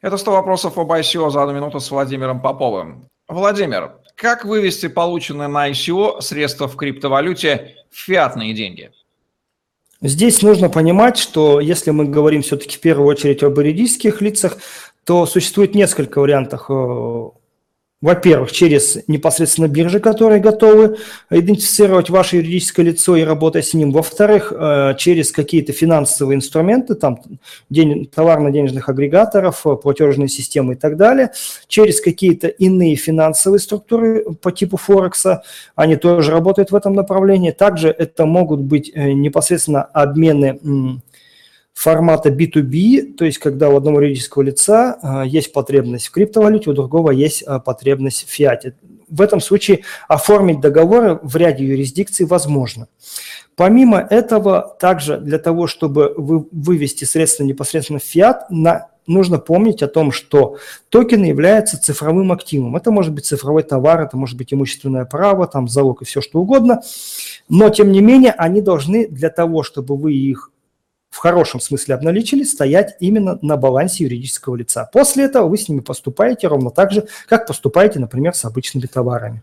Это 100 вопросов об ICO за одну минуту с Владимиром Поповым. Владимир, как вывести полученные на ICO средства в криптовалюте в фиатные деньги? Здесь нужно понимать, что если мы говорим все-таки в первую очередь об юридических лицах, то существует несколько вариантов э, во-первых, через непосредственно биржи, которые готовы идентифицировать ваше юридическое лицо и работать с ним. Во-вторых, э, через какие-то финансовые инструменты, там товарно-денежных агрегаторов, э, платежные системы и так далее. Через какие-то иные финансовые структуры по типу Форекса, они тоже работают в этом направлении. Также это могут быть э, непосредственно обмены формата B2B, то есть когда у одного юридического лица а, есть потребность в криптовалюте, у другого есть а, потребность в фиате. В этом случае оформить договоры в ряде юрисдикций возможно. Помимо этого, также для того, чтобы вы, вывести средства непосредственно в фиат, на, нужно помнить о том, что токен является цифровым активом. Это может быть цифровой товар, это может быть имущественное право, там залог и все что угодно. Но, тем не менее, они должны для того, чтобы вы их в хорошем смысле обналичили, стоять именно на балансе юридического лица. После этого вы с ними поступаете ровно так же, как поступаете, например, с обычными товарами.